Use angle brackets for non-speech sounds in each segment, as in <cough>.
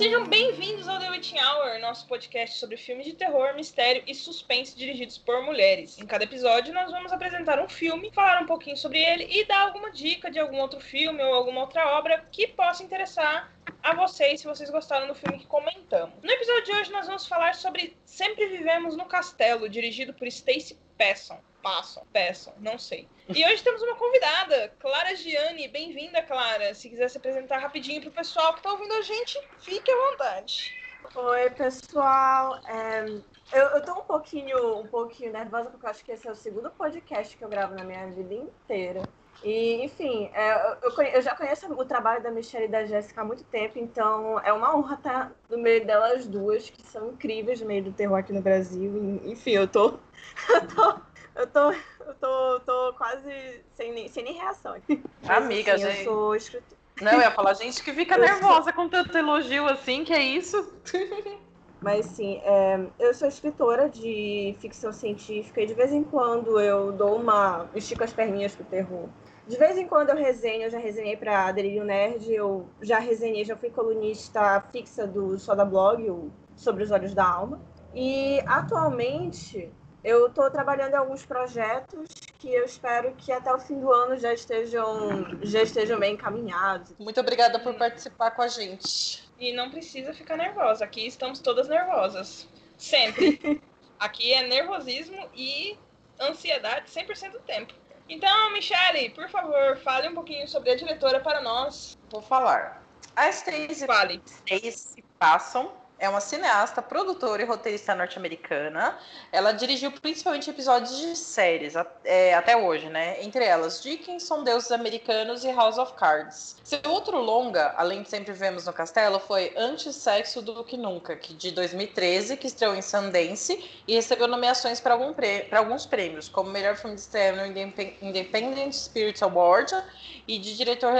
Sejam bem-vindos ao The Witching Hour, nosso podcast sobre filmes de terror, mistério e suspense dirigidos por mulheres. Em cada episódio, nós vamos apresentar um filme, falar um pouquinho sobre ele e dar alguma dica de algum outro filme ou alguma outra obra que possa interessar a vocês se vocês gostaram do filme que comentamos. No episódio de hoje, nós vamos falar sobre Sempre Vivemos no Castelo, dirigido por Stacey Pesson. Passam, peçam, não sei. E hoje temos uma convidada, Clara Gianni. Bem-vinda, Clara. Se quiser se apresentar rapidinho pro pessoal que tá ouvindo a gente, fique à vontade. Oi, pessoal. É, eu, eu tô um pouquinho, um pouquinho nervosa, porque eu acho que esse é o segundo podcast que eu gravo na minha vida inteira. E, enfim, é, eu, eu, já conheço o trabalho da Michelle e da Jéssica há muito tempo, então é uma honra estar no meio delas duas, que são incríveis no meio do terror aqui no Brasil. Enfim, eu tô, <laughs> eu tô eu tô, eu tô, tô quase sem nem, sem nem reação. Amiga, assim, gente. Eu sou escritora. Não, eu ia falar, gente que fica <laughs> nervosa com tanto elogio assim, que é isso? <laughs> Mas sim, é, eu sou escritora de ficção científica e de vez em quando eu dou uma. estico as perninhas pro terror. De vez em quando eu resenho, eu já resenhei para Delírio Nerd, eu já resenhei, já fui colunista fixa do Soda Blog, o Sobre os Olhos da Alma. E atualmente eu estou trabalhando em alguns projetos que eu espero que até o fim do ano já estejam, já estejam bem encaminhados. Muito obrigada por participar com a gente. E não precisa ficar nervosa, aqui estamos todas nervosas. Sempre. <laughs> aqui é nervosismo e ansiedade 100% do tempo. Então, Michele, por favor, fale um pouquinho sobre a diretora para nós. Vou falar. A Stacey, Fale. Stacey Passon é uma cineasta, produtora e roteirista norte-americana. Ela dirigiu principalmente episódios de séries é, até hoje, né? Entre elas Dickinson, Deuses Americanos e House of Cards. Seu outro longa, além de Sempre Vemos no Castelo, foi Antes Sexo do que Nunca, que de 2013, que estreou em Sundance e recebeu nomeações para algum alguns prêmios, como melhor filme de estreia no Independent Spirit Award e de diretor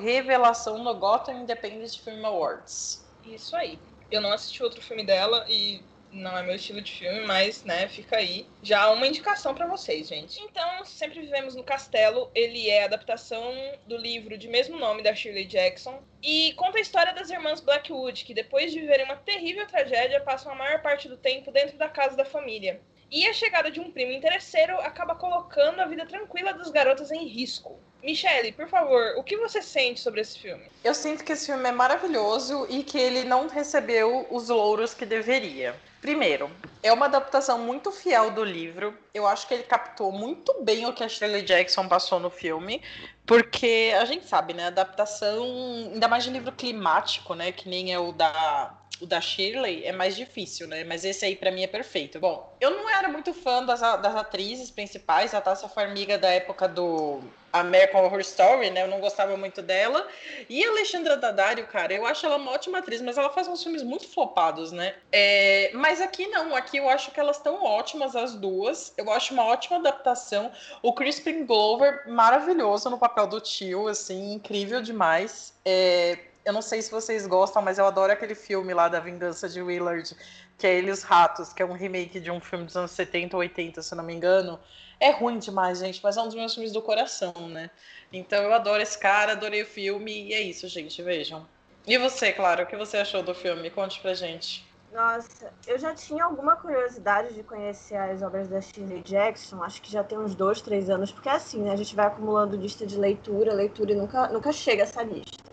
revelação no Gotham Independent Film Awards. Isso aí. Eu não assisti outro filme dela e não é meu estilo de filme, mas, né, fica aí já uma indicação para vocês, gente. Então, Sempre Vivemos no Castelo, ele é a adaptação do livro de mesmo nome da Shirley Jackson e conta a história das irmãs Blackwood, que depois de viverem uma terrível tragédia, passam a maior parte do tempo dentro da casa da família. E a chegada de um primo interesseiro acaba colocando a vida tranquila das garotas em risco. Michele, por favor, o que você sente sobre esse filme? Eu sinto que esse filme é maravilhoso e que ele não recebeu os louros que deveria. Primeiro, é uma adaptação muito fiel do livro. Eu acho que ele captou muito bem o que a Shirley Jackson passou no filme, porque a gente sabe, né? Adaptação, ainda mais de livro climático, né? Que nem é o da o da Shirley é mais difícil, né? Mas esse aí para mim é perfeito. Bom, eu não era muito fã das, das atrizes principais. A Tássia foi amiga da época do American Horror Story, né? Eu não gostava muito dela. E a Alexandra Daddario, cara, eu acho ela uma ótima atriz, mas ela faz uns filmes muito flopados, né? É... Mas aqui não, aqui eu acho que elas estão ótimas as duas. Eu acho uma ótima adaptação. O Crispin Glover, maravilhoso no papel do tio, assim, incrível demais. É eu não sei se vocês gostam, mas eu adoro aquele filme lá da Vingança de Willard, que é Ele os Ratos, que é um remake de um filme dos anos 70 ou 80, se não me engano. É ruim demais, gente, mas é um dos meus filmes do coração, né? Então eu adoro esse cara, adorei o filme, e é isso, gente, vejam. E você, claro, o que você achou do filme? Conte pra gente. Nossa, eu já tinha alguma curiosidade de conhecer as obras da Shirley Jackson, acho que já tem uns dois, três anos, porque é assim, né? A gente vai acumulando lista de leitura, leitura e nunca, nunca chega essa lista.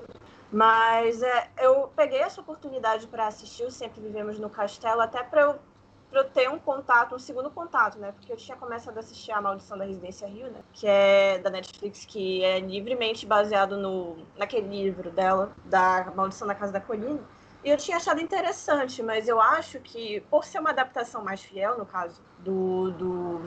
Mas é, eu peguei essa oportunidade para assistir o Sempre Vivemos no Castelo, até para eu, eu ter um contato, um segundo contato, né? Porque eu tinha começado a assistir A Maldição da Residência Rio, né? Que é da Netflix, que é livremente baseado no, naquele livro dela, da Maldição da Casa da Colina. E eu tinha achado interessante, mas eu acho que, por ser uma adaptação mais fiel, no caso do, do,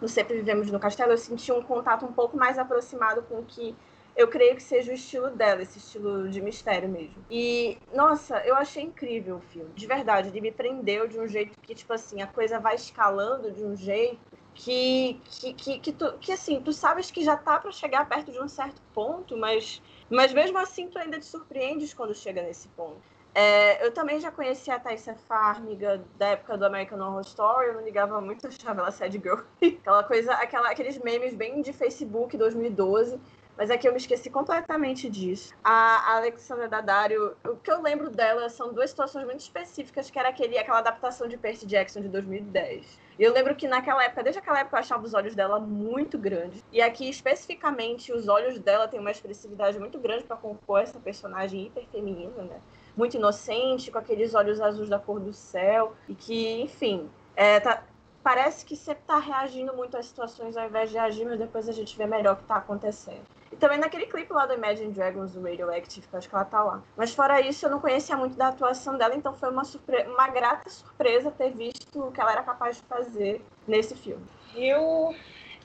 do Sempre Vivemos no Castelo, eu senti um contato um pouco mais aproximado com o que eu creio que seja o estilo dela, esse estilo de mistério mesmo. E, nossa, eu achei incrível o filme. De verdade, ele me prendeu de um jeito que, tipo assim, a coisa vai escalando de um jeito que, que, que, que, tu, que assim, tu sabes que já tá para chegar perto de um certo ponto, mas, mas mesmo assim tu ainda te surpreendes quando chega nesse ponto. É, eu também já conhecia a Thaisa Farmiga da época do American Horror Story, eu não ligava muito, achava ela sad girl. <laughs> aquela coisa, aquela, aqueles memes bem de Facebook 2012. Mas aqui eu me esqueci completamente disso. A Alexandra Daddario, o que eu lembro dela são duas situações muito específicas, que era aquele, aquela adaptação de Percy Jackson de 2010. E eu lembro que naquela época, desde aquela época, eu achava os olhos dela muito grandes. E aqui, especificamente, os olhos dela têm uma expressividade muito grande para compor essa personagem hiper feminina, né? Muito inocente, com aqueles olhos azuis da cor do céu. E que, enfim, é, tá, parece que sempre está reagindo muito às situações ao invés de agir, mas depois a gente vê melhor o que está acontecendo. E também naquele clipe lá do Imagine Dragons, do Radioactive, que eu acho que ela tá lá. Mas fora isso, eu não conhecia muito da atuação dela, então foi uma, surpre... uma grata surpresa ter visto o que ela era capaz de fazer nesse filme. Eu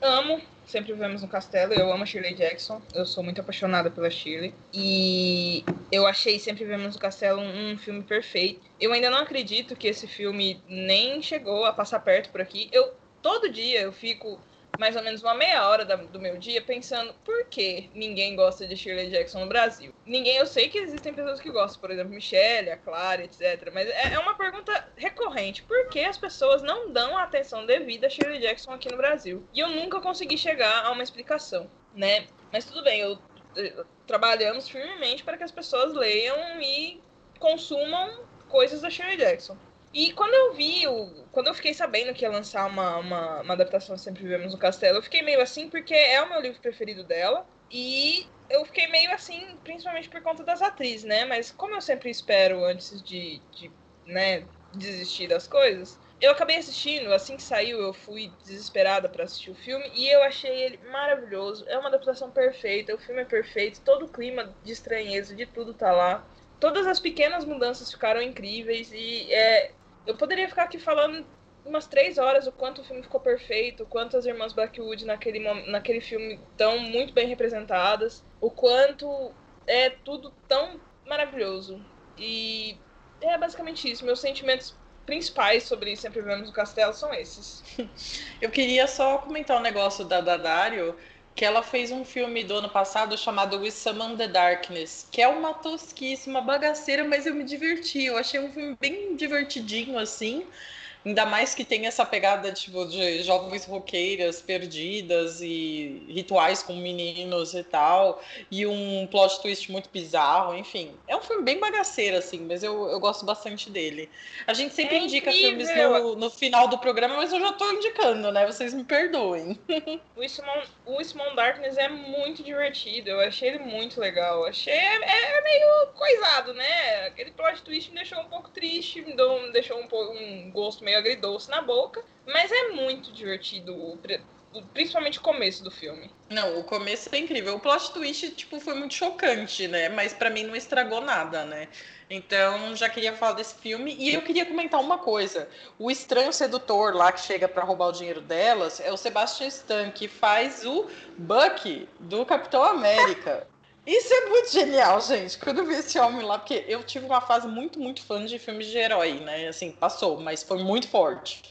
amo Sempre Vivemos no Castelo, eu amo a Shirley Jackson, eu sou muito apaixonada pela Shirley. E eu achei Sempre Vivemos no Castelo um, filme perfeito. Eu ainda não acredito que esse filme nem chegou a passar perto por aqui. Eu todo dia eu fico mais ou menos uma meia hora da, do meu dia pensando por que ninguém gosta de Shirley Jackson no Brasil. Ninguém, eu sei que existem pessoas que gostam, por exemplo, Michelle, a Clara, etc. Mas é, é uma pergunta recorrente. Por que as pessoas não dão a atenção devida a Shirley Jackson aqui no Brasil? E eu nunca consegui chegar a uma explicação, né? Mas tudo bem, eu, eu trabalhamos firmemente para que as pessoas leiam e consumam coisas da Shirley Jackson. E quando eu vi, o, quando eu fiquei sabendo que ia lançar uma, uma, uma adaptação Sempre Vivemos no Castelo, eu fiquei meio assim, porque é o meu livro preferido dela. E eu fiquei meio assim, principalmente por conta das atrizes, né? Mas como eu sempre espero antes de, de né, desistir das coisas, eu acabei assistindo, assim que saiu, eu fui desesperada para assistir o filme e eu achei ele maravilhoso. É uma adaptação perfeita, o filme é perfeito, todo o clima de estranheza, de tudo tá lá. Todas as pequenas mudanças ficaram incríveis e é, eu poderia ficar aqui falando umas três horas o quanto o filme ficou perfeito, o quanto as irmãs Blackwood naquele, naquele filme estão muito bem representadas, o quanto é tudo tão maravilhoso. E é basicamente isso. Meus sentimentos principais sobre Sempre Vivemos no Castelo são esses. <laughs> Eu queria só comentar um negócio da Dadário que ela fez um filme do ano passado chamado We Summon the Darkness, que é uma tosquíssima bagaceira, mas eu me diverti. Eu achei um filme bem divertidinho, assim. Ainda mais que tem essa pegada tipo, de jovens roqueiras perdidas e rituais com meninos e tal. E um plot twist muito bizarro, enfim. É um filme bem bagaceiro, assim, mas eu, eu gosto bastante dele. A gente sempre é indica filmes no, no final do programa, mas eu já tô indicando, né? Vocês me perdoem. <laughs> o Simon, o Simon Darkness é muito divertido. Eu achei ele muito legal. Achei é, é meio coisado, né? Aquele plot twist me deixou um pouco triste, me deixou um, um gosto meio agridoce na boca, mas é muito divertido, principalmente o começo do filme. Não, o começo é incrível. O plot twist, tipo, foi muito chocante, né? Mas para mim não estragou nada, né? Então, já queria falar desse filme. E eu queria comentar uma coisa. O estranho sedutor lá que chega para roubar o dinheiro delas é o Sebastian Stan, que faz o Bucky do Capitão América. Isso é muito genial, gente. Quando eu vi esse homem lá, porque eu tive uma fase muito, muito fã de filmes de herói, né? Assim, passou, mas foi muito forte.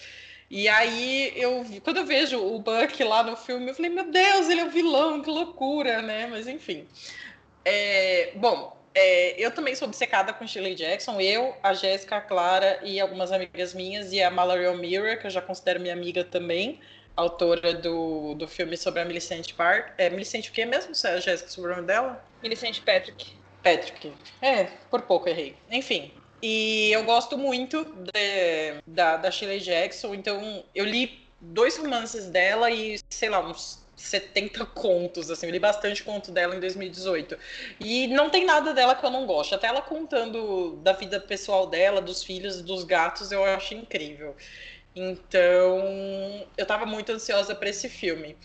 E aí, eu, quando eu vejo o Buck lá no filme, eu falei, meu Deus, ele é o um vilão, que loucura, né? Mas enfim. É, bom, é, eu também sou obcecada com Shirley Jackson. Eu, a Jéssica, a Clara e algumas amigas minhas, e a Mallory O'Meara, que eu já considero minha amiga também autora do, do filme sobre a Millicent Park. É Millicent o quê mesmo, Jéssica, sobre o nome dela? Millicent Patrick. Patrick. É, por pouco errei. Enfim. E eu gosto muito de, da, da Shirley Jackson, então eu li dois romances dela e, sei lá, uns 70 contos, assim, eu li bastante conto dela em 2018. E não tem nada dela que eu não gosto. Até ela contando da vida pessoal dela, dos filhos, dos gatos, eu acho incrível. Então, eu estava muito ansiosa para esse filme.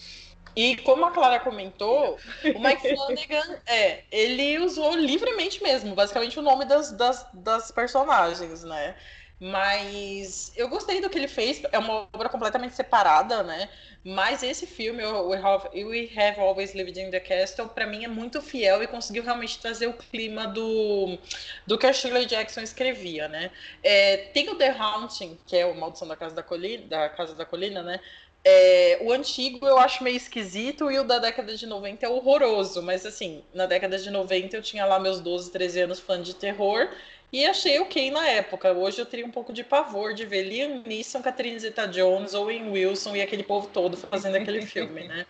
E como a Clara comentou, o Mike <laughs> Flanagan, é, ele usou livremente mesmo, basicamente o nome das, das, das personagens, né? Mas eu gostei do que ele fez, é uma obra completamente separada, né? Mas esse filme, We Have, We Have Always Lived in the Castle, para mim é muito fiel e conseguiu realmente trazer o clima do, do que a Shirley Jackson escrevia, né? É, tem o The Haunting, que é o Maldição da Casa da Colina, da Casa da Colina, né? É, o antigo eu acho meio esquisito e o da década de 90 é horroroso, mas assim, na década de 90 eu tinha lá meus 12, 13 anos fã de terror e achei ok na época. Hoje eu teria um pouco de pavor de ver Liam Neeson, Catherine Zeta-Jones, Owen Wilson e aquele povo todo fazendo aquele filme, né?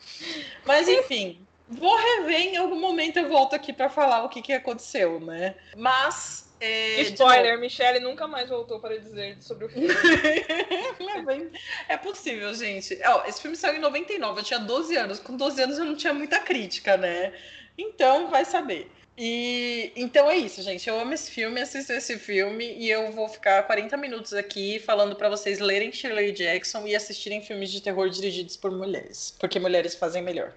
Mas enfim, Vou rever em algum momento, eu volto aqui para falar o que, que aconteceu, né? Mas. É, Spoiler, Michelle nunca mais voltou para dizer sobre o filme. <laughs> é possível, gente. Ó, esse filme saiu em 99, eu tinha 12 anos. Com 12 anos eu não tinha muita crítica, né? Então, vai saber. E então é isso, gente. Eu amo esse filme, assisto esse filme e eu vou ficar 40 minutos aqui falando para vocês lerem Shirley Jackson e assistirem filmes de terror dirigidos por mulheres, porque mulheres fazem melhor.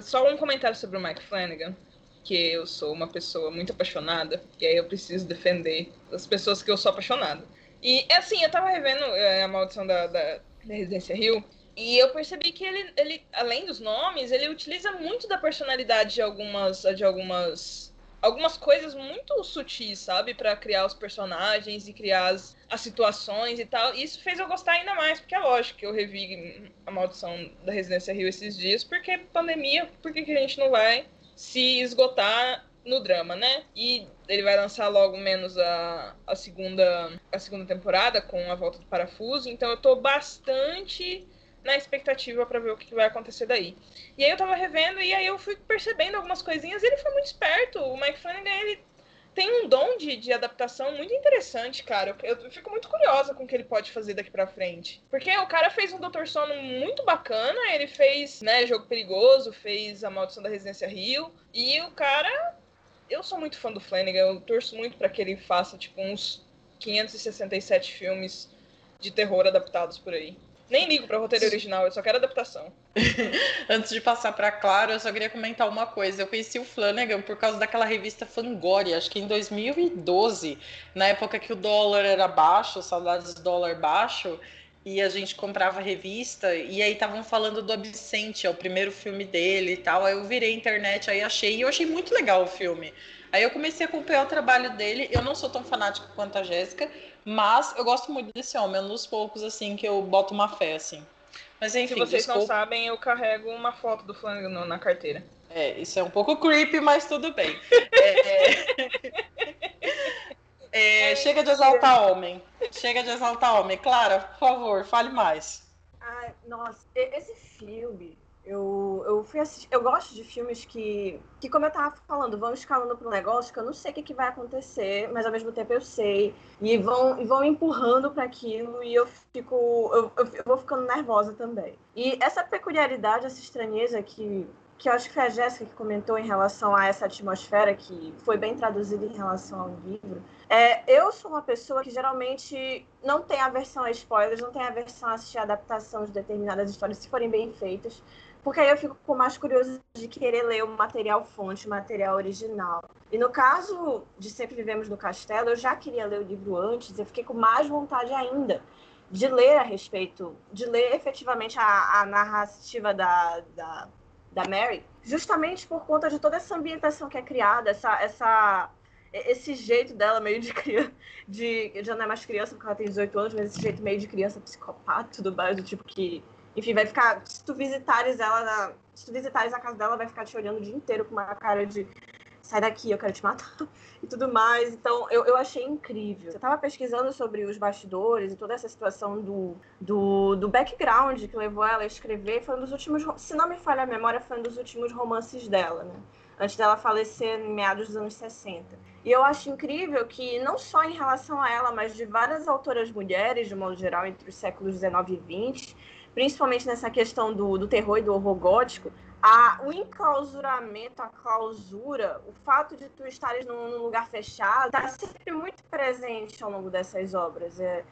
Só um comentário sobre o Mike Flanagan, que eu sou uma pessoa muito apaixonada e aí eu preciso defender as pessoas que eu sou apaixonada. E assim, eu tava revendo é, a maldição da, da, da Residência Rio e eu percebi que ele, ele, além dos nomes, ele utiliza muito da personalidade de algumas, de algumas algumas coisas muito sutis, sabe? para criar os personagens e criar as, as situações e tal. E isso fez eu gostar ainda mais, porque é lógico que eu revi a maldição da Residência Rio esses dias, porque pandemia, por que, que a gente não vai se esgotar no drama, né? E ele vai lançar logo menos a, a segunda a segunda temporada com a volta do parafuso, então eu tô bastante na expectativa para ver o que vai acontecer daí. E aí eu tava revendo e aí eu fui percebendo algumas coisinhas e ele foi muito esperto. O Mike Flanagan, ele tem um dom de, de adaptação muito interessante, cara. Eu, eu, fico muito curiosa com o que ele pode fazer daqui pra frente. Porque o cara fez um Doutor Sono muito bacana, ele fez, né, Jogo Perigoso, fez A Maldição da Residência Rio, e o cara... Eu sou muito fã do Flanagan, eu torço muito para que ele faça, tipo, uns 567 filmes de terror adaptados por aí. Nem ligo para o roteiro original, eu só quero adaptação. <laughs> Antes de passar para Claro, eu só queria comentar uma coisa. Eu conheci o Flanagan por causa daquela revista Fangoria, acho que em 2012, na época que o dólar era baixo, saudades do dólar baixo, e a gente comprava revista, e aí estavam falando do Absente, é o primeiro filme dele e tal. Aí eu virei internet, aí achei, e eu achei muito legal o filme. Aí eu comecei a acompanhar o trabalho dele. Eu não sou tão fanática quanto a Jéssica, mas eu gosto muito desse homem, é um dos poucos, assim, que eu boto uma fé, assim. Mas enfim. Se vocês desculpa. não sabem, eu carrego uma foto do Flanagan na carteira. É, isso é um pouco creepy, mas tudo bem. <laughs> é, é, é, chega de exaltar homem. Chega de exaltar homem. Clara, por favor, fale mais. Ai, nossa, esse filme eu, eu fui assistir, eu gosto de filmes que, que, como eu tava falando, vão escalando pro negócio que eu não sei o que, que vai acontecer, mas ao mesmo tempo eu sei. E vão, e vão empurrando para aquilo e eu fico. Eu, eu, vou ficando nervosa também. E essa peculiaridade, essa estranheza que, que eu acho que foi a Jéssica que comentou em relação a essa atmosfera que foi bem traduzida em relação ao livro. É, eu sou uma pessoa que geralmente não tem aversão a spoilers, não tem aversão a assistir a adaptação de determinadas histórias se forem bem feitas. Porque aí eu fico com mais curiosidade de querer ler o material fonte, o material original. E no caso de Sempre Vivemos no Castelo, eu já queria ler o livro antes, eu fiquei com mais vontade ainda de ler a respeito, de ler efetivamente a, a narrativa da, da, da Mary, justamente por conta de toda essa ambientação que é criada, essa, essa esse jeito dela meio de criança, de já não é mais criança porque ela tem 18 anos, mas esse jeito meio de criança psicopata, tudo mais, do tipo que enfim, vai ficar. Se tu visitares ela na. Se tu visitares a casa dela, vai ficar te olhando o dia inteiro com uma cara de sai daqui, eu quero te matar <laughs> e tudo mais. Então, eu, eu achei incrível. Eu tava pesquisando sobre os bastidores e toda essa situação do, do, do background que levou ela a escrever. Foi um dos últimos, se não me falha a memória, foi um dos últimos romances dela, né? Antes dela falecer em meados dos anos 60. E eu acho incrível que, não só em relação a ela, mas de várias autoras mulheres, de modo geral, entre os séculos 19 e 20, principalmente nessa questão do, do terror e do horror gótico, a, o enclausuramento, a clausura, o fato de tu estares num, num lugar fechado, está sempre muito presente ao longo dessas obras. É,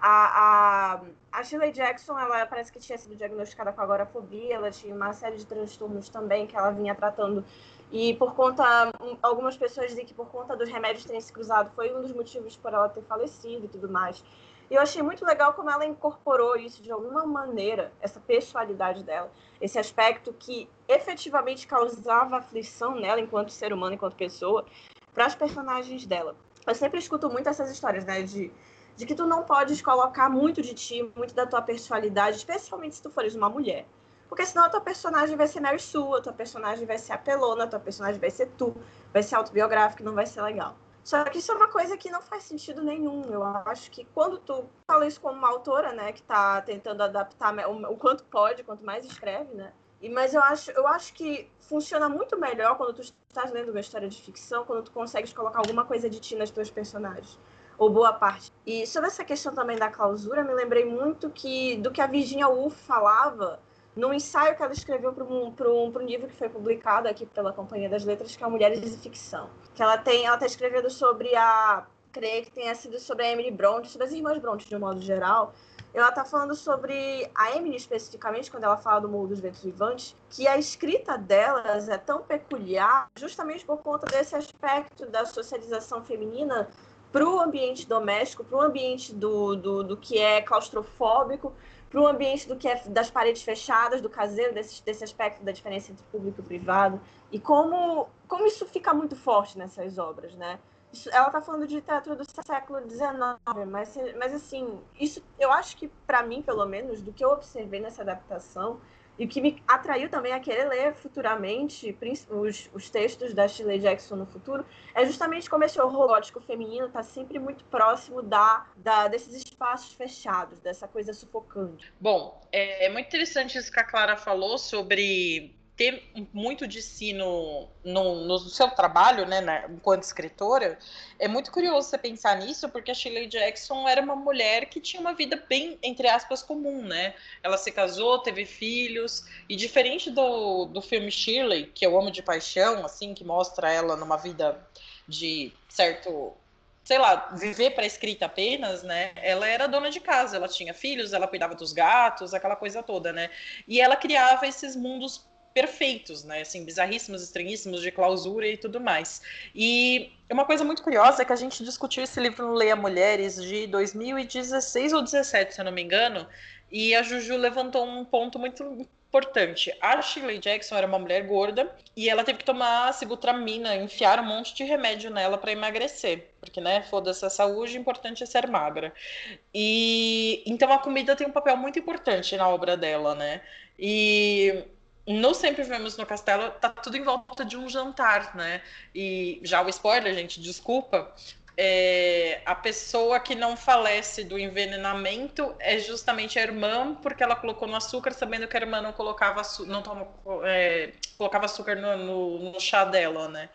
a, a, a Shirley Jackson, ela parece que tinha sido diagnosticada com agorafobia, ela tinha uma série de transtornos também que ela vinha tratando. E por conta, algumas pessoas dizem que por conta dos remédios terem se cruzado foi um dos motivos por ela ter falecido e tudo mais. E eu achei muito legal como ela incorporou isso de alguma maneira, essa pessoalidade dela, esse aspecto que efetivamente causava aflição nela enquanto ser humano, enquanto pessoa, para os personagens dela. Eu sempre escuto muito essas histórias, né, de, de que tu não podes colocar muito de ti, muito da tua personalidade, especialmente se tu fores uma mulher. Porque senão a tua personagem vai ser Mary Sue, a tua personagem vai ser apelona, a tua personagem vai ser tu, vai ser autobiográfico, não vai ser legal. Só que isso é uma coisa que não faz sentido nenhum. Eu acho que quando tu fala isso como uma autora, né, que está tentando adaptar o, quanto pode, quanto mais escreve, né, E, mas eu acho, eu acho que funciona muito melhor quando tu estás lendo uma história de ficção, quando tu consegues colocar alguma coisa de ti nas tuas personagens ou boa parte. E sobre essa questão também da clausura, me lembrei muito que do que a Virginia Woolf falava no ensaio que ela escreveu para um, um, um livro que foi publicado aqui pela Companhia das Letras, que é Mulheres de Ficção. Que ela tem, ela está escrevendo sobre a, creio que tenha sido sobre a Emily Bronte, sobre as irmãs Bronte de um modo geral. Ela está falando sobre a Emily especificamente, quando ela fala do Morro dos Ventos Vivantes, que a escrita delas é tão peculiar justamente por conta desse aspecto da socialização feminina para o ambiente doméstico, para o ambiente do, do, do que é claustrofóbico, para o ambiente do que é das paredes fechadas, do caseiro, desse, desse aspecto da diferença entre público e privado, e como, como isso fica muito forte nessas obras, né? Isso, ela está falando de literatura do século XIX, mas, mas assim, isso eu acho que, para mim, pelo menos, do que eu observei nessa adaptação, e o que me atraiu também a querer ler futuramente os, os textos da Shirley Jackson no futuro é justamente como esse horror gótico feminino está sempre muito próximo da, da, desses espaços fechados, dessa coisa sufocante. Bom, é, é muito interessante isso que a Clara falou sobre ter muito de si no, no, no seu trabalho, né, enquanto escritora, é muito curioso você pensar nisso, porque a Shirley Jackson era uma mulher que tinha uma vida bem, entre aspas, comum, né? Ela se casou, teve filhos, e diferente do, do filme Shirley, que eu amo de paixão, assim, que mostra ela numa vida de certo sei lá, viver para escrita apenas, né? Ela era dona de casa, ela tinha filhos, ela cuidava dos gatos, aquela coisa toda, né? E ela criava esses mundos perfeitos, né? Assim, bizarríssimos, estranhíssimos, de clausura e tudo mais. E uma coisa muito curiosa é que a gente discutiu esse livro no Leia Mulheres de 2016 ou 17, se eu não me engano, e a Juju levantou um ponto muito importante. A Shirley Jackson era uma mulher gorda e ela teve que tomar cibutramina, enfiar um monte de remédio nela para emagrecer, porque né, foda-se a saúde, importante é ser magra. E então a comida tem um papel muito importante na obra dela, né? E no Sempre Vemos no Castelo, tá tudo em volta de um jantar, né? E já o spoiler, gente, desculpa. É, a pessoa que não falece do envenenamento é justamente a irmã, porque ela colocou no açúcar, sabendo que a irmã não colocava, não toma, é, colocava açúcar no, no, no chá dela, né?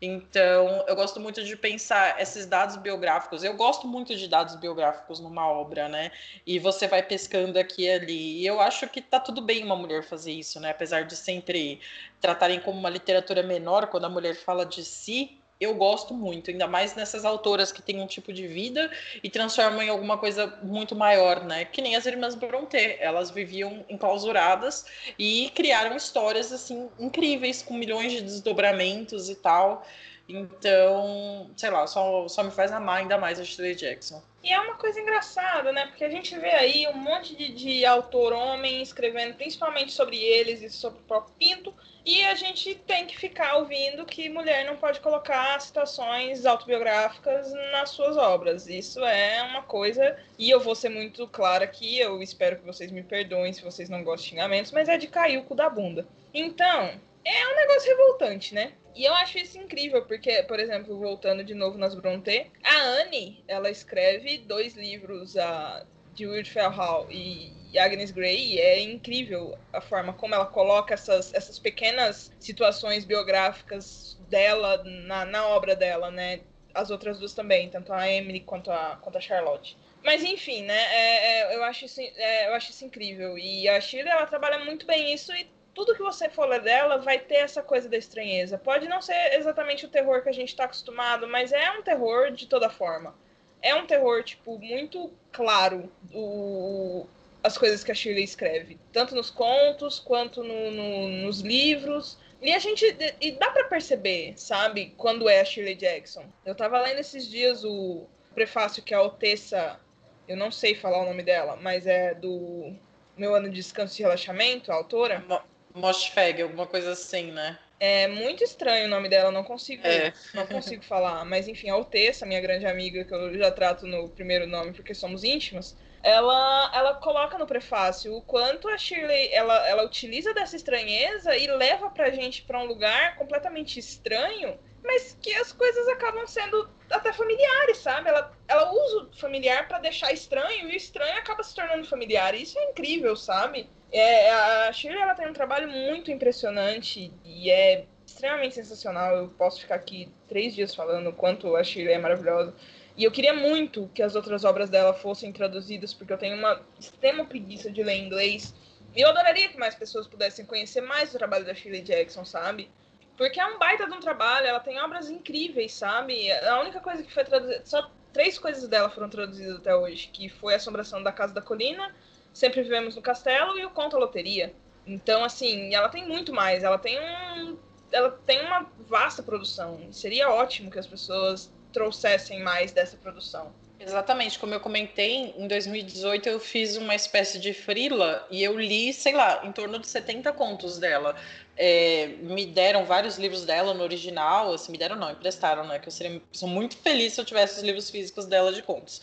Então, eu gosto muito de pensar esses dados biográficos. Eu gosto muito de dados biográficos numa obra, né? E você vai pescando aqui e ali. E eu acho que tá tudo bem uma mulher fazer isso, né? Apesar de sempre tratarem como uma literatura menor quando a mulher fala de si, eu gosto muito, ainda mais nessas autoras que têm um tipo de vida e transformam em alguma coisa muito maior, né? Que nem as irmãs Brontë, elas viviam enclausuradas e criaram histórias assim incríveis com milhões de desdobramentos e tal. Então, sei lá, só, só me faz amar ainda mais a Shirley Jackson. E é uma coisa engraçada, né? Porque a gente vê aí um monte de, de autor homem escrevendo principalmente sobre eles e sobre o próprio Pinto, e a gente tem que ficar ouvindo que mulher não pode colocar situações autobiográficas nas suas obras. Isso é uma coisa, e eu vou ser muito clara aqui, eu espero que vocês me perdoem se vocês não gostam de xingamentos, mas é de cair o cu da bunda. Então, é um negócio revoltante, né? E eu acho isso incrível, porque, por exemplo, voltando de novo nas Brontë, a Anne, ela escreve dois livros a, de Weird Fell Hall e, Agnes Grey, é incrível a forma como ela coloca essas, essas pequenas situações biográficas dela na, na obra dela, né? As outras duas também, tanto a Emily quanto a, quanto a Charlotte. Mas enfim, né? É, é, eu, acho isso, é, eu acho isso incrível. E a Shirley, ela trabalha muito bem isso e tudo que você for ler dela vai ter essa coisa da estranheza. Pode não ser exatamente o terror que a gente está acostumado, mas é um terror de toda forma. É um terror, tipo, muito claro o, as coisas que a Shirley escreve. Tanto nos contos, quanto no, no, nos livros. E a gente. E dá para perceber, sabe, quando é a Shirley Jackson. Eu tava lendo esses dias o prefácio que a Otessa. Eu não sei falar o nome dela, mas é do Meu Ano de Descanso e Relaxamento, a autora. Moshfeg, alguma coisa assim, né? É muito estranho o nome dela, não consigo, é. não consigo falar. Mas enfim, a Altessa, minha grande amiga, que eu já trato no primeiro nome porque somos íntimas, ela, ela coloca no prefácio o quanto a Shirley ela, ela utiliza dessa estranheza e leva pra gente para um lugar completamente estranho, mas que as coisas acabam sendo até familiares, sabe? Ela, ela usa o familiar para deixar estranho e o estranho acaba se tornando familiar. E isso é incrível, sabe? É, a Shirley ela tem um trabalho muito impressionante e é extremamente sensacional. Eu posso ficar aqui três dias falando o quanto a Shirley é maravilhosa. E eu queria muito que as outras obras dela fossem traduzidas, porque eu tenho uma extrema preguiça de ler inglês. E eu adoraria que mais pessoas pudessem conhecer mais o trabalho da Shirley Jackson, sabe? Porque é um baita de um trabalho, ela tem obras incríveis, sabe? A única coisa que foi traduzida, só três coisas dela foram traduzidas até hoje, que foi a Assombração da Casa da Colina, Sempre Vivemos no Castelo e o Conto a Loteria. Então, assim, ela tem muito mais, ela tem um ela tem uma vasta produção. Seria ótimo que as pessoas trouxessem mais dessa produção. Exatamente, como eu comentei, em 2018 eu fiz uma espécie de frila e eu li, sei lá, em torno de 70 contos dela. É, me deram vários livros dela no original, assim, me deram não, emprestaram, né? Que eu seria sou muito feliz se eu tivesse os livros físicos dela de contos.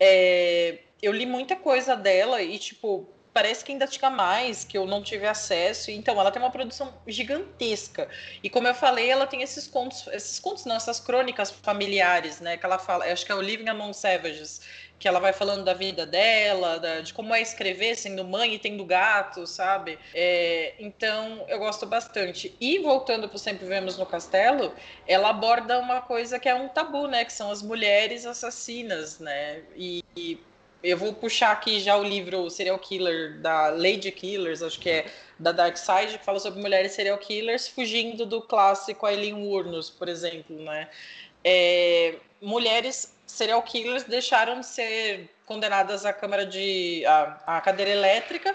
É, eu li muita coisa dela e, tipo, parece que ainda tinha mais, que eu não tive acesso. Então, ela tem uma produção gigantesca. E como eu falei, ela tem esses contos, esses contos não, essas crônicas familiares, né? Que ela fala, acho que é o Living Among Savages, que ela vai falando da vida dela, da, de como é escrever sendo mãe e tendo gato, sabe? É, então, eu gosto bastante. E voltando para Sempre Vemos no Castelo, ela aborda uma coisa que é um tabu, né? Que são as mulheres assassinas, né? E, e eu vou puxar aqui já o livro Serial Killer da Lady Killers, acho que é da Dark Side, que fala sobre mulheres serial killers fugindo do clássico Aileen Wuornos, por exemplo, né? É, mulheres serial killers deixaram de ser condenadas à câmara de à, à cadeira elétrica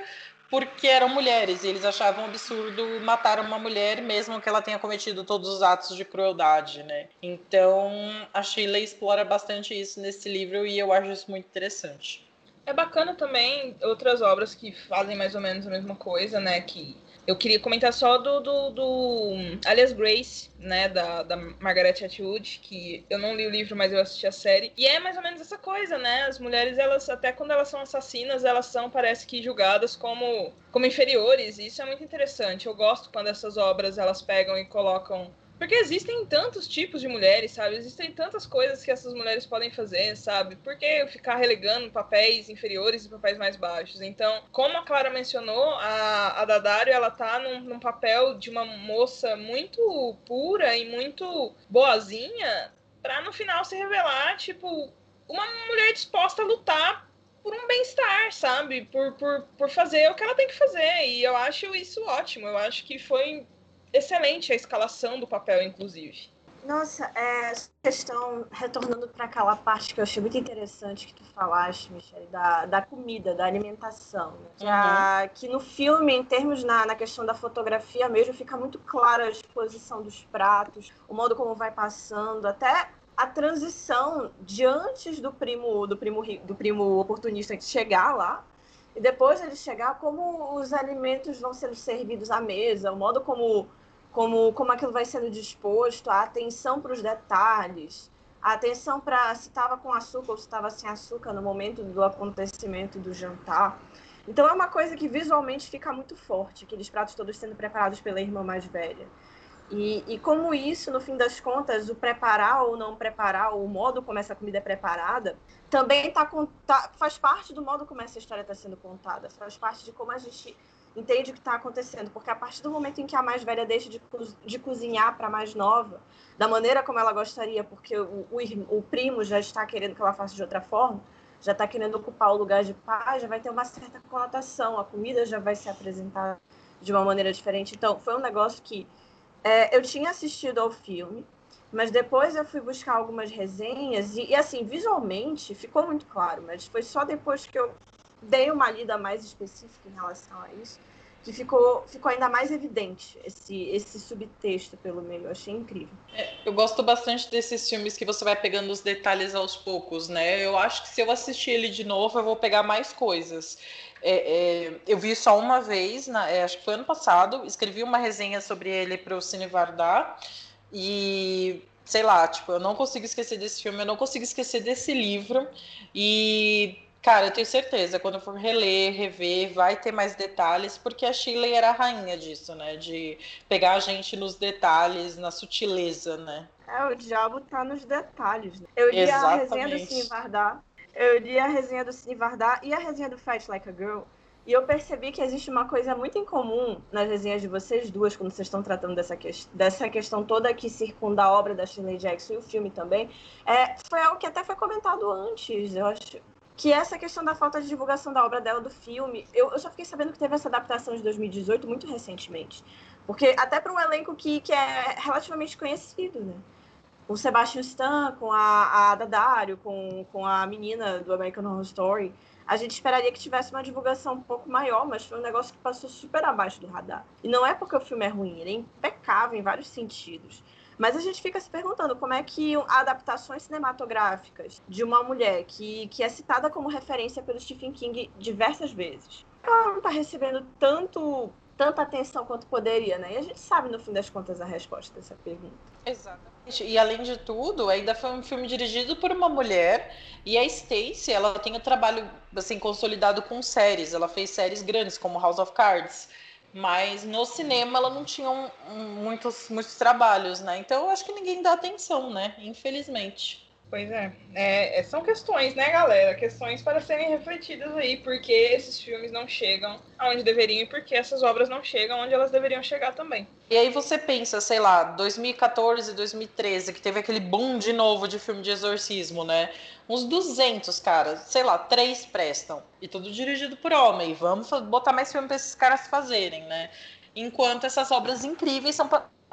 porque eram mulheres e eles achavam absurdo matar uma mulher mesmo que ela tenha cometido todos os atos de crueldade, né? Então a Sheila explora bastante isso nesse livro e eu acho isso muito interessante. É bacana também outras obras que fazem mais ou menos a mesma coisa, né? Que eu queria comentar só do, do, do Alias Grace, né, da, da Margaret Atwood, que eu não li o livro, mas eu assisti a série. E é mais ou menos essa coisa, né? As mulheres, elas, até quando elas são assassinas, elas são, parece que, julgadas como, como inferiores. E isso é muito interessante. Eu gosto quando essas obras, elas pegam e colocam porque existem tantos tipos de mulheres, sabe? Existem tantas coisas que essas mulheres podem fazer, sabe? Por que ficar relegando papéis inferiores e papéis mais baixos? Então, como a Clara mencionou, a, a Dadário, ela tá num, num papel de uma moça muito pura e muito boazinha, para no final se revelar, tipo, uma mulher disposta a lutar por um bem-estar, sabe? Por, por, por fazer o que ela tem que fazer. E eu acho isso ótimo. Eu acho que foi excelente a escalação do papel, inclusive. Nossa, é, questão, retornando para aquela parte que eu achei muito interessante que tu falaste, Michelle, da, da comida, da alimentação. Né? Que, a, que no filme, em termos na, na questão da fotografia mesmo, fica muito clara a disposição dos pratos, o modo como vai passando, até a transição de antes do primo do primo do primo oportunista chegar lá e depois ele chegar como os alimentos vão sendo servidos à mesa, o modo como como, como aquilo vai sendo disposto, a atenção para os detalhes, a atenção para se estava com açúcar ou se estava sem açúcar no momento do acontecimento do jantar. Então é uma coisa que visualmente fica muito forte, aqueles pratos todos sendo preparados pela irmã mais velha. E, e como isso, no fim das contas, o preparar ou não preparar, o modo como essa comida é preparada, também tá, tá, faz parte do modo como essa história está sendo contada, faz parte de como a gente entende o que está acontecendo, porque a partir do momento em que a mais velha deixa de, de cozinhar para a mais nova, da maneira como ela gostaria, porque o, o, o, primo já está querendo que ela faça de outra forma, já está querendo ocupar o lugar de pai, já vai ter uma certa conotação, a comida já vai ser apresentada de uma maneira diferente. Então, foi um negócio que é, eu tinha assistido ao filme, mas depois eu fui buscar algumas resenhas e, e, assim, visualmente ficou muito claro, mas foi só depois que eu dei uma lida mais específica em relação a isso, que ficou, ficou ainda mais evidente esse, esse subtexto pelo meio. Eu achei incrível. É, eu gosto bastante desses filmes que você vai pegando os detalhes aos poucos, né? Eu acho que se eu assistir ele de novo, eu vou pegar mais coisas. É, é, eu vi só uma vez, na, é, acho que foi ano passado, escrevi uma resenha sobre ele para o Cine Vardar e sei lá, tipo, eu não consigo esquecer desse filme, eu não consigo esquecer desse livro e Cara, eu tenho certeza, quando eu for reler, rever, vai ter mais detalhes, porque a Shirley era a rainha disso, né? De pegar a gente nos detalhes, na sutileza, né? É, o diabo tá nos detalhes. Né? Eu li Exatamente. a resenha do Cine Vardar, eu li a resenha do Cine Vardar e a resenha do Fight Like a Girl, E eu percebi que existe uma coisa muito em comum nas resenhas de vocês duas, quando vocês estão tratando dessa, que dessa questão toda que circunda a obra da Shirley Jackson e o filme também. É, foi algo que até foi comentado antes, eu acho. Que essa questão da falta de divulgação da obra dela, do filme. Eu, eu só fiquei sabendo que teve essa adaptação de 2018 muito recentemente. Porque até para um elenco que, que é relativamente conhecido, né? o Sebastian Stan, com a, a Ada Dario, com, com a menina do American Horror Story. A gente esperaria que tivesse uma divulgação um pouco maior, mas foi um negócio que passou super abaixo do radar. E não é porque o filme é ruim, ele é impecável em vários sentidos. Mas a gente fica se perguntando como é que adaptações cinematográficas de uma mulher que, que é citada como referência pelo Stephen King diversas vezes, ela não está recebendo tanto tanta atenção quanto poderia, né? E a gente sabe, no fim das contas, a resposta dessa pergunta. Exatamente. E além de tudo, ainda foi um filme dirigido por uma mulher. E a Stacey, ela tem o um trabalho assim consolidado com séries. Ela fez séries grandes como House of Cards. Mas no cinema ela não tinha um, um, muitos, muitos trabalhos, né? Então eu acho que ninguém dá atenção, né? Infelizmente. Pois é. é. é. São questões, né, galera? Questões para serem refletidas aí, porque esses filmes não chegam aonde deveriam e porque essas obras não chegam onde elas deveriam chegar também. E aí você pensa, sei lá, 2014, 2013, que teve aquele boom de novo de filme de exorcismo, né? Uns 200, cara, sei lá, três prestam. E tudo dirigido por homem. Vamos botar mais filme para esses caras fazerem, né? Enquanto essas obras incríveis são,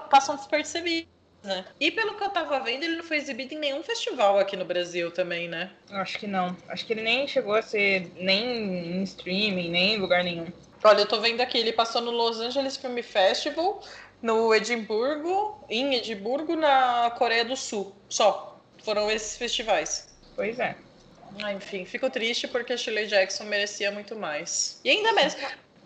passam despercebidas né? E pelo que eu tava vendo, ele não foi exibido em nenhum festival aqui no Brasil também, né? Acho que não. Acho que ele nem chegou a ser nem em streaming, nem em lugar nenhum. Olha, eu tô vendo aqui, ele passou no Los Angeles Film Festival, no Edimburgo, em Edimburgo, na Coreia do Sul. Só. Foram esses festivais. Pois é. Ah, enfim, fico triste porque a Shirley Jackson merecia muito mais. E ainda mesmo.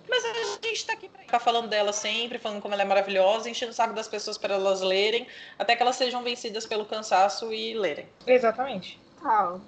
Mas a gente tá aqui pra ficar falando dela sempre, falando como ela é maravilhosa, enchendo o saco das pessoas para elas lerem, até que elas sejam vencidas pelo cansaço e lerem. Exatamente. Tal.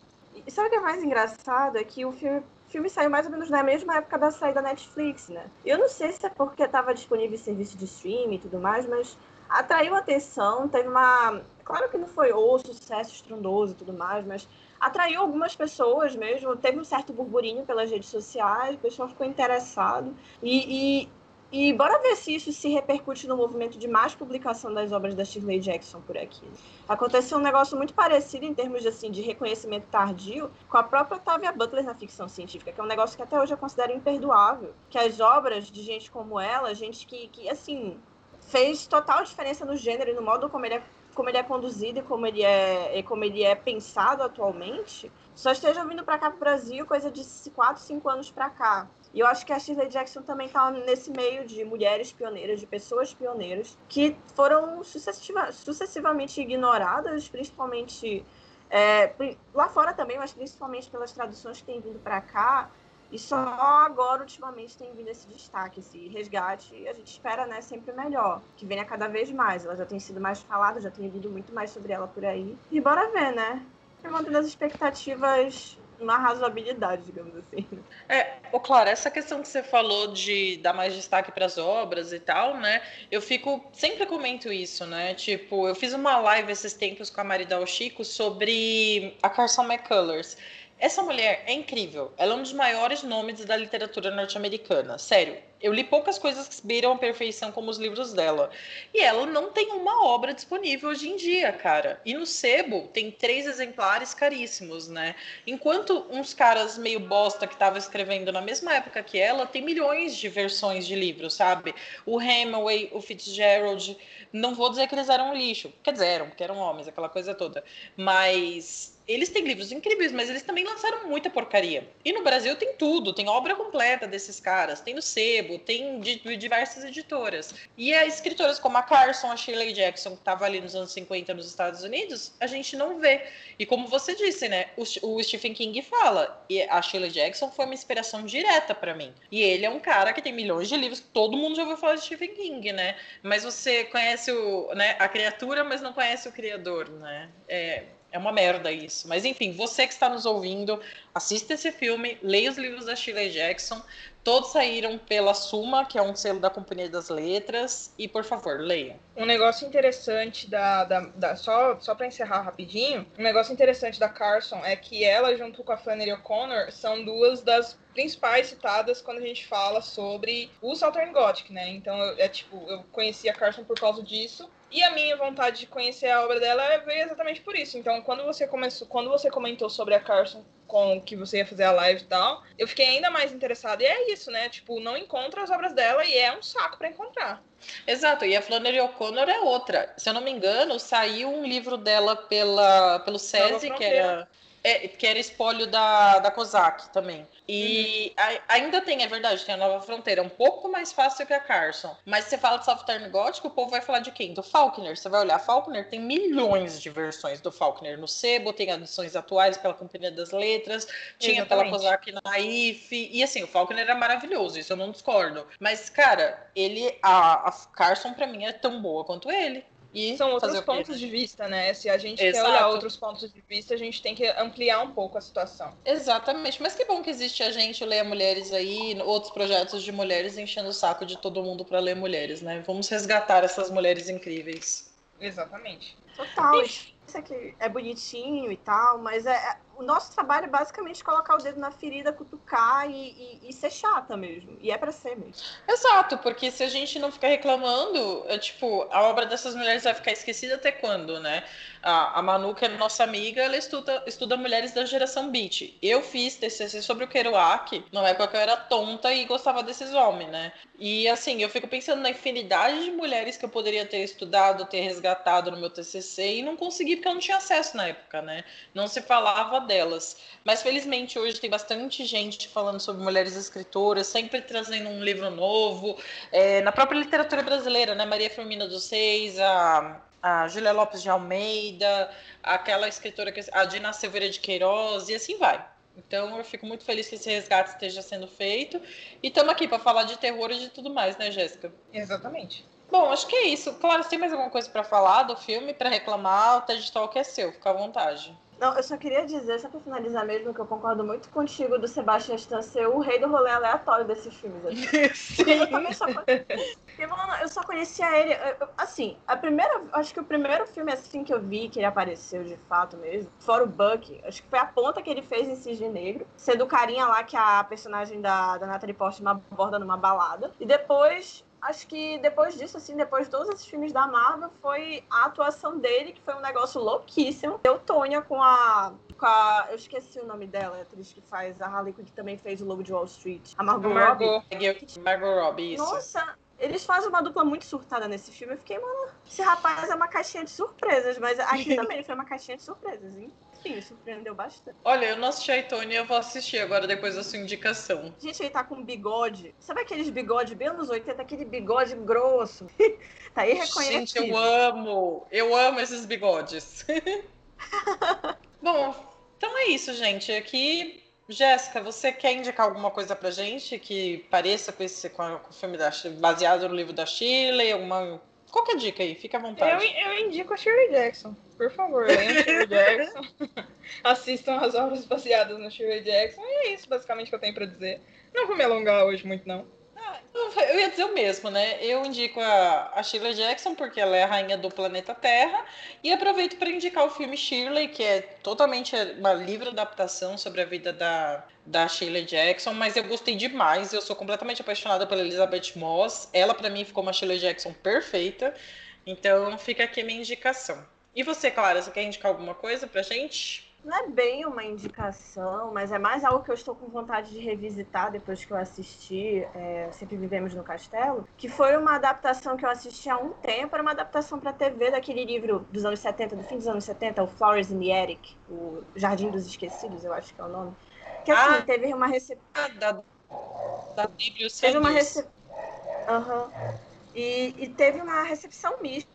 E sabe o que é mais engraçado? É que o filme o filme saiu mais ou menos na mesma época da saída da Netflix, né? Eu não sei se é porque estava disponível em serviço de streaming e tudo mais, mas atraiu atenção, teve uma... Claro que não foi o sucesso estrondoso e tudo mais, mas atraiu algumas pessoas mesmo, teve um certo burburinho pelas redes sociais, o pessoal ficou interessado. E, e, e bora ver se isso se repercute no movimento de mais publicação das obras da Shirley Jackson por aqui. Aconteceu um negócio muito parecido em termos de, assim, de reconhecimento tardio com a própria Octavia Butler na ficção científica, que é um negócio que até hoje eu considero imperdoável. Que as obras de gente como ela, gente que, que assim, fez total diferença no gênero e no modo como ele é como ele é conduzido e como ele é, e como ele é pensado atualmente, só esteja vindo para cá para o Brasil coisa de 4, 5 anos para cá. E eu acho que a Shirley Jackson também está nesse meio de mulheres pioneiras, de pessoas pioneiras, que foram sucessiva, sucessivamente ignoradas, principalmente é, lá fora também, mas principalmente pelas traduções que têm vindo para cá, e só agora, ultimamente, tem vindo esse destaque, esse resgate. E a gente espera, né, sempre melhor. Que venha cada vez mais. Ela já tem sido mais falada, já tem vindo muito mais sobre ela por aí. E bora ver, né? Mantendo as expectativas uma razoabilidade, digamos assim. É, ô, claro, essa questão que você falou de dar mais destaque para as obras e tal, né? Eu fico sempre comento isso, né? Tipo, eu fiz uma live esses tempos com a Marida Chico sobre a Carson McCullers. Essa mulher é incrível. Ela é um dos maiores nomes da literatura norte-americana. Sério, eu li poucas coisas que beiram a perfeição como os livros dela. E ela não tem uma obra disponível hoje em dia, cara. E no sebo tem três exemplares caríssimos, né? Enquanto uns caras meio bosta que estavam escrevendo na mesma época que ela, tem milhões de versões de livros, sabe? O Hemingway, o Fitzgerald, não vou dizer que eles eram lixo. Quer dizer, eram, porque eram homens, aquela coisa toda. Mas eles têm livros incríveis, mas eles também lançaram muita porcaria. E no Brasil tem tudo, tem obra completa desses caras, tem no Sebo, tem de, de diversas editoras. E as escritoras como a Carson, a Shirley Jackson, que estava ali nos anos 50 nos Estados Unidos, a gente não vê. E como você disse, né, o, o Stephen King fala, e a Shirley Jackson foi uma inspiração direta para mim. E ele é um cara que tem milhões de livros, todo mundo já ouviu falar de Stephen King, né? Mas você conhece o, né, a criatura, mas não conhece o criador, né? É, É uma merda isso. Mas enfim, você que está nos ouvindo, assista esse filme, leia os livros da Shirley Jackson. Todos saíram pela Suma, que é um selo da Companhia das Letras. E, por favor, leiam. Um negócio interessante da. da, da só só para encerrar rapidinho, um negócio interessante da Carson é que ela, junto com a Flannery O'Connor, são duas das principais citadas quando a gente fala sobre o Southern Gothic, né? Então, eu, é tipo, eu conheci a Carson por causa disso. E a minha vontade de conhecer a obra dela veio exatamente por isso. Então, quando você começou, quando você comentou sobre a Carson com que você ia fazer a live e tal, eu fiquei ainda mais interessada. E é isso, né? Tipo, não encontra as obras dela e é um saco para encontrar. Exato, e a Flannery O'Connor é outra. Se eu não me engano, saiu um livro dela pela, pelo SESI, que era é, que era espólio da, da COSAC também. E uhum. a, ainda tem, é verdade, tem a Nova Fronteira, um pouco mais fácil que a Carson. Mas você fala de Southern Gothic, o povo vai falar de quem? Do Faulkner. Você vai olhar, Faulkner tem milhões de versões do Faulkner no Sebo, tem edições atuais pela Companhia das Letras, tinha Exatamente. pela COSAC na IF. E assim, o Faulkner é maravilhoso, isso eu não discordo. Mas, cara, ele, a, a Carson pra mim é tão boa quanto ele. E são outros pontos de vista, né? Se a gente Exato. quer olhar outros pontos de vista, a gente tem que ampliar um pouco a situação. Exatamente. Mas que bom que existe a gente ler mulheres aí, outros projetos de mulheres enchendo o saco de todo mundo para ler mulheres, né? Vamos resgatar essas mulheres incríveis. Exatamente. Total. Isso aqui é bonitinho e tal, mas é, é o nosso trabalho é basicamente colocar o dedo na ferida, cutucar e, e, e ser chata mesmo. E é para ser mesmo. Exato, porque se a gente não ficar reclamando, é, tipo, a obra dessas mulheres vai ficar esquecida até quando, né? A, a Manu, que é nossa amiga, ela estuda, estuda mulheres da geração beat. Eu fiz TCC sobre o Kerouac, na época que eu era tonta e gostava desses homens, né? E assim, eu fico pensando na infinidade de mulheres que eu poderia ter estudado, ter resgatado no meu TCC e não consegui porque eu não tinha acesso na época, né? Não se falava delas. Mas felizmente hoje tem bastante gente falando sobre mulheres escritoras, sempre trazendo um livro novo. É, na própria literatura brasileira, né? Maria Firmina dos Seis, a, a Julia Lopes de Almeida, aquela escritora que a Dina Silveira de Queiroz, e assim vai. Então eu fico muito feliz que esse resgate esteja sendo feito. E estamos aqui para falar de terror e de tudo mais, né, Jéssica? Exatamente. Bom, acho que é isso. Claro, se tem mais alguma coisa para falar do filme, para reclamar, o TED Talk é seu, fica à vontade. Não, eu só queria dizer, só pra finalizar mesmo, que eu concordo muito contigo do Sebastian Stan ser o rei do rolê aleatório desses filmes. Assim. <laughs> Sim. Eu também só eu só conhecia ele. Assim, a primeira. Acho que o primeiro filme assim que eu vi que ele apareceu de fato mesmo, fora o Buck, acho que foi a ponta que ele fez em Cisne Negro, sendo o carinha lá que a personagem da, da Natalie Portman aborda numa balada. E depois acho que depois disso, assim, depois de todos esses filmes da Marvel, foi a atuação dele, que foi um negócio louquíssimo. Eu, Tônia, com a. Com a eu esqueci o nome dela, a atriz que faz a Harley Quinn, que também fez o Lobo de Wall Street. A Margot, Margot Robbie. Margot Robbie, isso. Nossa, eles fazem uma dupla muito surtada nesse filme. Eu fiquei, mano, esse rapaz é uma caixinha de surpresas, mas aqui <laughs> também foi uma caixinha de surpresas, hein? Sim, surpreendeu bastante. Olha, eu não assisti a Itone e eu vou assistir agora depois da sua indicação. Gente, ele tá com bigode. Sabe aqueles bigodes bem anos 80, aquele bigode grosso? <laughs> tá aí reconhecido. Gente, eu amo. Eu amo esses bigodes. <laughs> Bom, então é isso, gente. Aqui Jéssica, você quer indicar alguma coisa pra gente que pareça com, esse, com, o filme da, baseado no livro da Shirley? Alguma Qualquer dica aí, fica à vontade. Eu, eu indico a Shirley Jackson. Por favor, <laughs> Shirley Jackson. <laughs> Assistam as obras baseadas no Shirley Jackson. E é isso, basicamente, que eu tenho para dizer. Não vou me alongar hoje muito, não. <laughs> Eu ia dizer o mesmo, né? Eu indico a, a Shirley Jackson porque ela é a rainha do planeta Terra e aproveito para indicar o filme Shirley, que é totalmente uma livre adaptação sobre a vida da, da Shirley Jackson, mas eu gostei demais. Eu sou completamente apaixonada pela Elizabeth Moss. Ela para mim ficou uma Shirley Jackson perfeita. Então fica aqui a minha indicação. E você, Clara, você quer indicar alguma coisa pra gente? Não é bem uma indicação, mas é mais algo que eu estou com vontade de revisitar depois que eu assisti é, Sempre Vivemos no Castelo, que foi uma adaptação que eu assisti há um tempo, era uma adaptação para TV daquele livro dos anos 70, do fim dos anos 70, o Flowers in the Attic, o Jardim dos Esquecidos, eu acho que é o nome. Que assim, ah, teve uma recepção. Da, da Bíblia Teve uma recepção. Uhum. E, e, teve uma recepção mista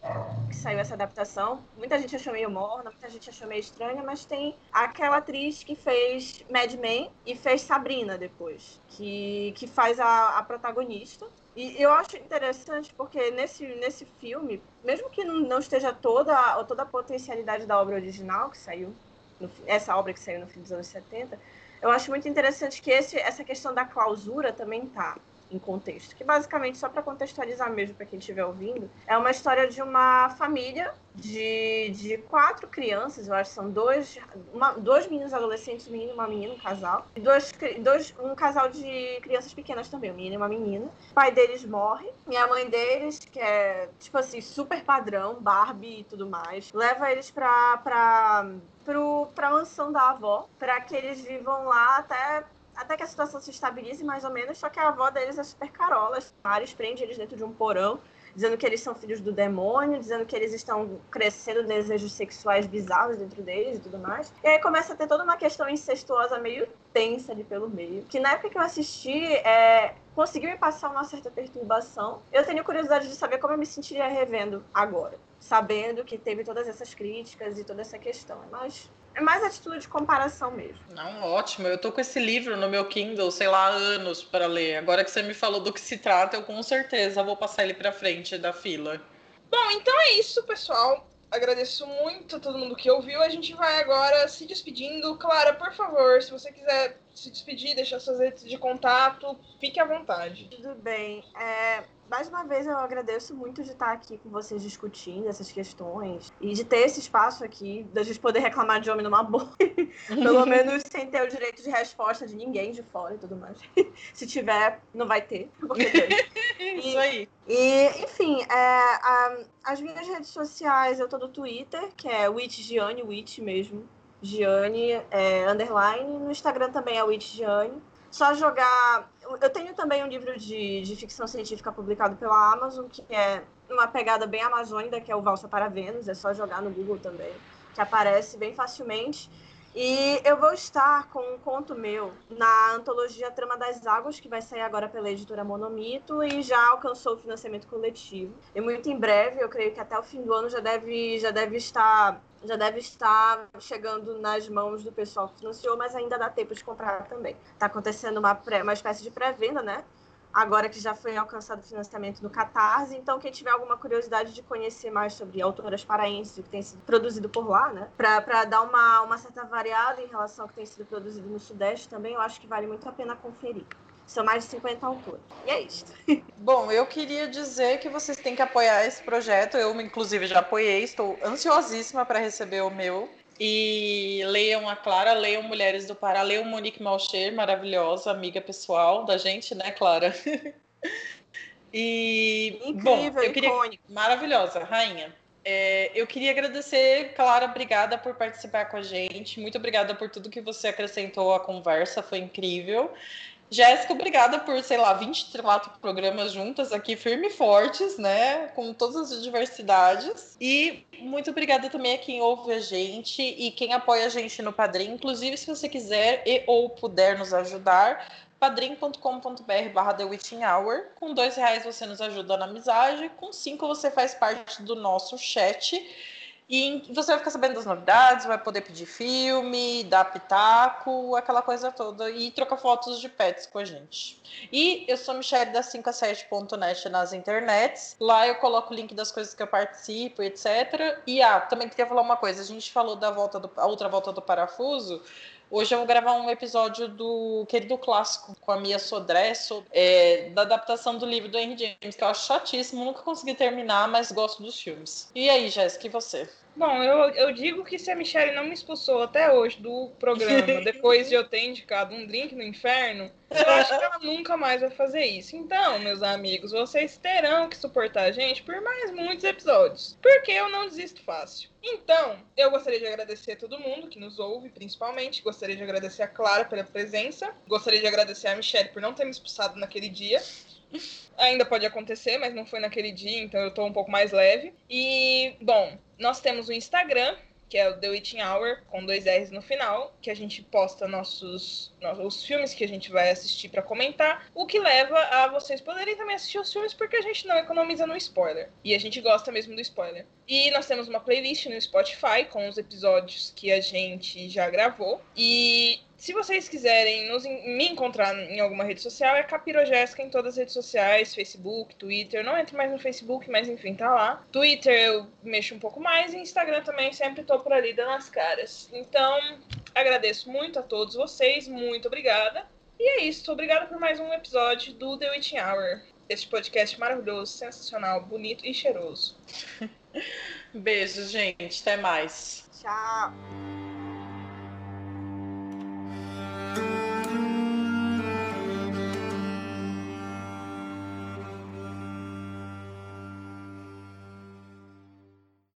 que saiu essa adaptação. Muita gente achou meio morna, muita gente achou meio estranha, mas tem aquela atriz que fez Mad Men e fez Sabrina depois, que, que faz a, a protagonista. E eu acho interessante porque nesse, nesse filme, mesmo que não esteja toda, toda a potencialidade da obra original que saiu, no, essa obra que saiu no fim dos anos 70, eu acho muito interessante que esse, essa questão da clausura também tá em contexto, que basicamente, só para contextualizar mesmo para quem estiver ouvindo, é uma história de uma família de, de quatro crianças, eu acho que são dois, uma, dois meninos adolescentes, um menino e uma menina, um casal, e dois, dois, um casal de crianças pequenas também, um menino e uma menina. O pai deles morre, e a mãe deles, que é, tipo assim, super padrão, Barbie e tudo mais, leva eles pra, pra, pro, pra mansão da avó, para que eles vivam lá até até que a situação se estabilize mais ou menos, só que a avó deles é super carola. Paris prende eles dentro de um porão, dizendo que eles são filhos do demônio, dizendo que eles estão crescendo desejos sexuais bizarros dentro deles e tudo mais. E aí começa a ter toda uma questão incestuosa meio tensa ali pelo meio. Que na época que eu assisti, é, conseguiu me passar uma certa perturbação. Eu tenho curiosidade de saber como eu me sentiria revendo agora, sabendo que teve todas essas críticas e toda essa questão. Mas é mais atitude de comparação mesmo. Não, ótimo. Eu tô com esse livro no meu Kindle, sei lá, há anos para ler. Agora que você me falou do que se trata, eu com certeza vou passar ele para frente da fila. Bom, então é isso, pessoal. Agradeço muito a todo mundo que ouviu. A gente vai agora se despedindo. Clara, por favor, se você quiser se despedir, deixar suas redes de contato, fique à vontade. Tudo bem. É, mais uma vez eu agradeço muito de estar aqui com vocês discutindo essas questões e de ter esse espaço aqui, da gente poder reclamar de homem numa boa, <laughs> pelo menos sem ter o direito de resposta de ninguém de fora e tudo mais. <laughs> Se tiver, não vai ter. <laughs> Isso aí. E, enfim, é, as minhas redes sociais, eu tô no Twitter, que é Witch Gianni, Witch mesmo. Gianni, é, underline. No Instagram também é Witch Gianni. Só jogar. Eu tenho também um livro de, de ficção científica publicado pela Amazon, que é uma pegada bem amazônica, que é o Valsa para Vênus. É só jogar no Google também, que aparece bem facilmente. E eu vou estar com um conto meu na antologia Trama das Águas, que vai sair agora pela editora Monomito e já alcançou o financiamento coletivo. E muito em breve, eu creio que até o fim do ano já deve, já deve estar já deve estar chegando nas mãos do pessoal que financiou, mas ainda dá tempo de comprar também. Está acontecendo uma, pré, uma espécie de pré-venda, né? Agora que já foi alcançado o financiamento no Catarse, então quem tiver alguma curiosidade de conhecer mais sobre autoras paraenses, que tem sido produzido por lá, né? Para dar uma, uma certa variada em relação ao que tem sido produzido no Sudeste também, eu acho que vale muito a pena conferir. São mais de 50 autores. E é isso. <laughs> Bom, eu queria dizer que vocês têm que apoiar esse projeto. Eu, inclusive, já apoiei. Estou ansiosíssima para receber o meu. E leiam a Clara, leiam Mulheres do Pará, leiam Monique Malcher, maravilhosa, amiga pessoal da gente, né, Clara? <laughs> e Incrível, bom, eu queria icônico. maravilhosa, rainha. É, eu queria agradecer, Clara, obrigada por participar com a gente. Muito obrigada por tudo que você acrescentou à conversa, foi incrível. Jéssica, obrigada por, sei lá, 24 programas juntas aqui, firme e fortes, né? Com todas as diversidades. E muito obrigada também a quem ouve a gente e quem apoia a gente no Padrim. Inclusive, se você quiser e ou puder nos ajudar, padrim.com.br barra The Hour. Com dois reais você nos ajuda na amizade, com cinco você faz parte do nosso chat. E você vai ficar sabendo das novidades, vai poder pedir filme, dar pitaco, aquela coisa toda, e trocar fotos de pets com a gente. E eu sou Michelle da 5 a 7.net nas internets. Lá eu coloco o link das coisas que eu participo, etc. E ah, também queria falar uma coisa. A gente falou da volta do, a outra volta do parafuso. Hoje eu vou gravar um episódio do Querido Clássico com a Mia Sodré, é, da adaptação do livro do Henry James, que eu acho chatíssimo, nunca consegui terminar, mas gosto dos filmes. E aí, Jéssica, e você? Bom, eu, eu digo que se a Michelle não me expulsou até hoje do programa, <laughs> depois de eu ter indicado um drink no inferno, eu acho que ela nunca mais vai fazer isso. Então, meus amigos, vocês terão que suportar a gente por mais muitos episódios, porque eu não desisto fácil. Então, eu gostaria de agradecer a todo mundo que nos ouve, principalmente. Gostaria de agradecer a Clara pela presença. Gostaria de agradecer a Michelle por não ter me expulsado naquele dia. Ainda pode acontecer, mas não foi naquele dia, então eu tô um pouco mais leve. E, bom, nós temos o Instagram, que é o The Witching Hour, com dois R's no final, que a gente posta nossos, os filmes que a gente vai assistir para comentar, o que leva a vocês poderem também assistir os filmes porque a gente não economiza no spoiler. E a gente gosta mesmo do spoiler. E nós temos uma playlist no Spotify com os episódios que a gente já gravou. E Se vocês quiserem nos, me encontrar em alguma rede social, é Capirojéssica em todas as redes sociais, Facebook, Twitter. Eu não entro mais no Facebook, mas enfim, tá lá. Twitter eu mexo um pouco mais e Instagram também sempre tô por ali dando as caras. Então, agradeço muito a todos vocês, muito obrigada. E é isso, obrigada por mais um episódio do The Witching Hour. Este podcast maravilhoso, sensacional, bonito e cheiroso. <laughs> Beijos, gente. Até mais. Tchau.